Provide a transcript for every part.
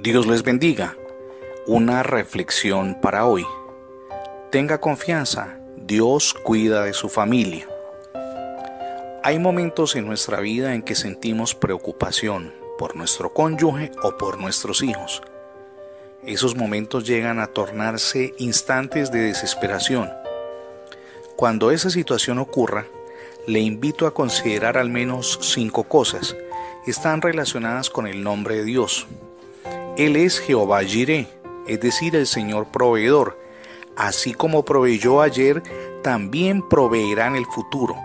Dios les bendiga. Una reflexión para hoy. Tenga confianza, Dios cuida de su familia. Hay momentos en nuestra vida en que sentimos preocupación por nuestro cónyuge o por nuestros hijos. Esos momentos llegan a tornarse instantes de desesperación. Cuando esa situación ocurra, le invito a considerar al menos cinco cosas. Están relacionadas con el nombre de Dios. Él es Jehová Jireh, es decir, el Señor proveedor. Así como proveyó ayer, también proveerá en el futuro.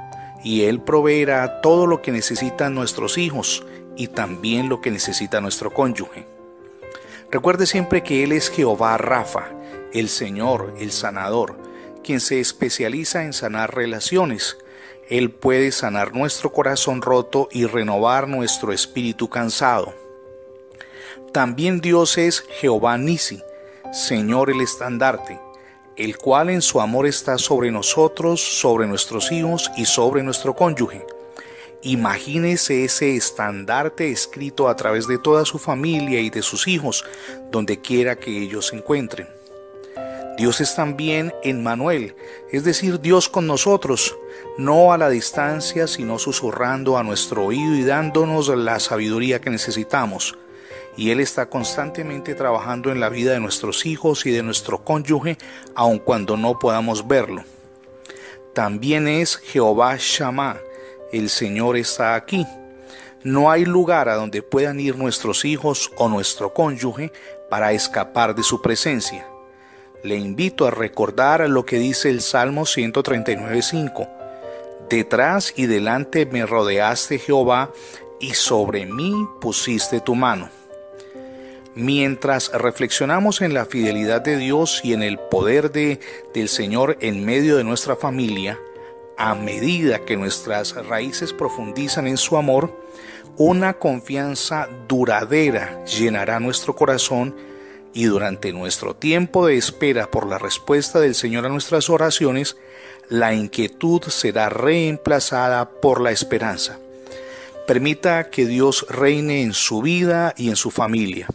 Y Él proveerá todo lo que necesitan nuestros hijos y también lo que necesita nuestro cónyuge. Recuerde siempre que Él es Jehová Rafa, el Señor, el sanador, quien se especializa en sanar relaciones. Él puede sanar nuestro corazón roto y renovar nuestro espíritu cansado. También Dios es Jehová Nisi, Señor el estandarte, el cual en su amor está sobre nosotros, sobre nuestros hijos y sobre nuestro cónyuge. Imagínese ese estandarte escrito a través de toda su familia y de sus hijos, donde quiera que ellos se encuentren. Dios es también en Manuel, es decir, Dios con nosotros, no a la distancia, sino susurrando a nuestro oído y dándonos la sabiduría que necesitamos y Él está constantemente trabajando en la vida de nuestros hijos y de nuestro cónyuge, aun cuando no podamos verlo. También es Jehová Shammah, el Señor está aquí. No hay lugar a donde puedan ir nuestros hijos o nuestro cónyuge para escapar de su presencia. Le invito a recordar lo que dice el Salmo 139.5. Detrás y delante me rodeaste Jehová, y sobre mí pusiste tu mano. Mientras reflexionamos en la fidelidad de Dios y en el poder de, del Señor en medio de nuestra familia, a medida que nuestras raíces profundizan en su amor, una confianza duradera llenará nuestro corazón y durante nuestro tiempo de espera por la respuesta del Señor a nuestras oraciones, la inquietud será reemplazada por la esperanza. Permita que Dios reine en su vida y en su familia.